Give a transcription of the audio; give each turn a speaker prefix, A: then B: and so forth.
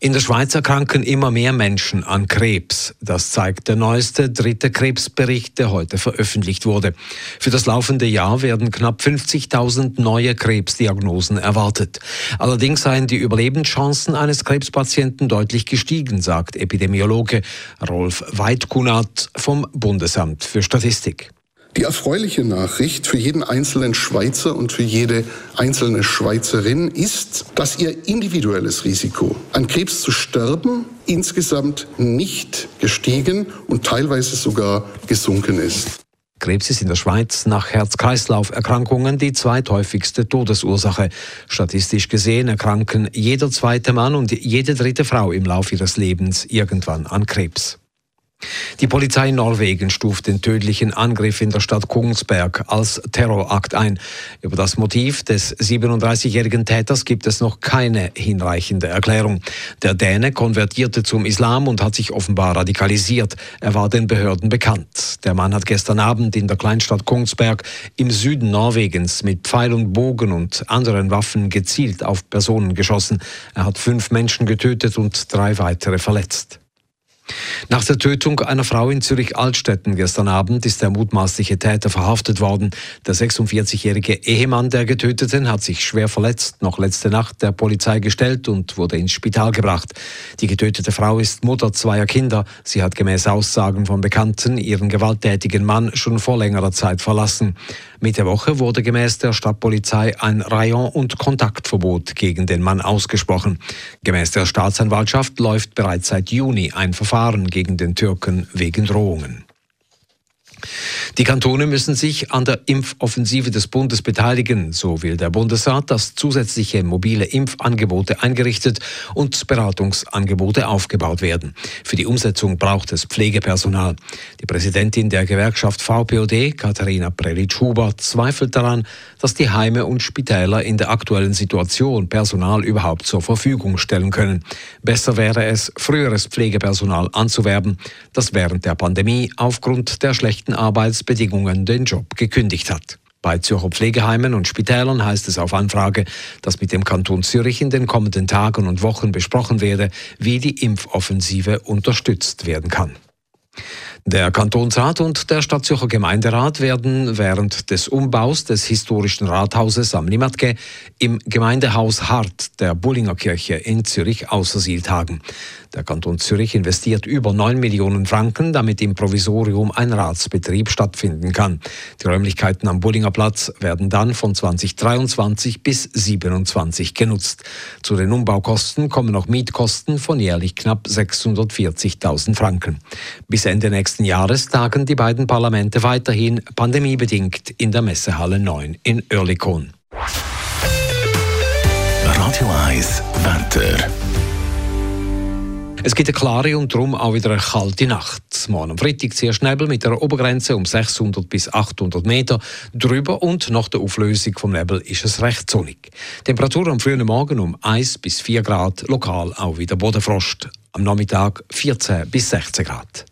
A: In der Schweiz erkranken immer mehr Menschen an Krebs. Das zeigt der neueste dritte Krebsbericht, der heute veröffentlicht wurde. Für das laufende Jahr werden knapp 50.000 neue Krebsdiagnosen erwartet. Allerdings seien die Überlebenschancen eines Krebspatienten deutlich gestiegen, sagt Epidemiologe Rolf Weidkunert vom Bundesamt für Statistik.
B: Die erfreuliche Nachricht für jeden einzelnen Schweizer und für jede einzelne Schweizerin ist, dass ihr individuelles Risiko, an Krebs zu sterben, insgesamt nicht gestiegen und teilweise sogar gesunken ist.
A: Krebs ist in der Schweiz nach Herz-Kreislauf-Erkrankungen die zweithäufigste Todesursache. Statistisch gesehen erkranken jeder zweite Mann und jede dritte Frau im Laufe ihres Lebens irgendwann an Krebs. Die Polizei Norwegen stuft den tödlichen Angriff in der Stadt Kungsberg als Terrorakt ein. Über das Motiv des 37-jährigen Täters gibt es noch keine hinreichende Erklärung. Der Däne konvertierte zum Islam und hat sich offenbar radikalisiert. Er war den Behörden bekannt. Der Mann hat gestern Abend in der Kleinstadt Kungsberg im Süden Norwegens mit Pfeil und Bogen und anderen Waffen gezielt auf Personen geschossen. Er hat fünf Menschen getötet und drei weitere verletzt. Nach der Tötung einer Frau in Zürich-Altstetten gestern Abend ist der mutmaßliche Täter verhaftet worden. Der 46-jährige Ehemann der Getöteten hat sich schwer verletzt, noch letzte Nacht der Polizei gestellt und wurde ins Spital gebracht. Die getötete Frau ist Mutter zweier Kinder. Sie hat gemäß Aussagen von Bekannten ihren gewalttätigen Mann schon vor längerer Zeit verlassen. Mitte Woche wurde gemäß der Stadtpolizei ein Rayon- und Kontaktverbot gegen den Mann ausgesprochen. Gemäß der Staatsanwaltschaft läuft bereits seit Juni ein Verfahren gegen den Türken wegen Drohungen. Die Kantone müssen sich an der Impfoffensive des Bundes beteiligen. So will der Bundesrat, dass zusätzliche mobile Impfangebote eingerichtet und Beratungsangebote aufgebaut werden. Für die Umsetzung braucht es Pflegepersonal. Die Präsidentin der Gewerkschaft VPOD, Katharina Prelitsch-Huber, zweifelt daran, dass die Heime und Spitäler in der aktuellen Situation Personal überhaupt zur Verfügung stellen können. Besser wäre es, früheres Pflegepersonal anzuwerben, das während der Pandemie aufgrund der schlechten Arbeitsbedingungen den Job gekündigt hat. Bei Zürcher Pflegeheimen und Spitälern heißt es auf Anfrage, dass mit dem Kanton Zürich in den kommenden Tagen und Wochen besprochen werde, wie die Impfoffensive unterstützt werden kann. Der Kantonsrat und der Stadtzürcher Gemeinderat werden während des Umbaus des historischen Rathauses am Limatke im Gemeindehaus Hart der Bullinger Kirche in Zürich außer tagen. Der Kanton Zürich investiert über 9 Millionen Franken, damit im Provisorium ein Ratsbetrieb stattfinden kann. Die Räumlichkeiten am Bullinger Platz werden dann von 2023 bis 2027 genutzt. Zu den Umbaukosten kommen noch Mietkosten von jährlich knapp 640.000 Franken. Bis Ende nächsten Jahres tagen die beiden Parlamente weiterhin pandemiebedingt in der Messehalle 9 in Oerlikon.
C: Radio 1 Wetter.
A: Es gibt eine klare und darum auch wieder eine kalte Nacht. Morgen am Freitag zuerst Nebel mit einer Obergrenze um 600 bis 800 Meter. Drüber und nach der Auflösung vom Nebel ist es recht sonnig. Temperatur am frühen Morgen um 1 bis 4 Grad, lokal auch wieder Bodenfrost. Am Nachmittag 14 bis 16 Grad.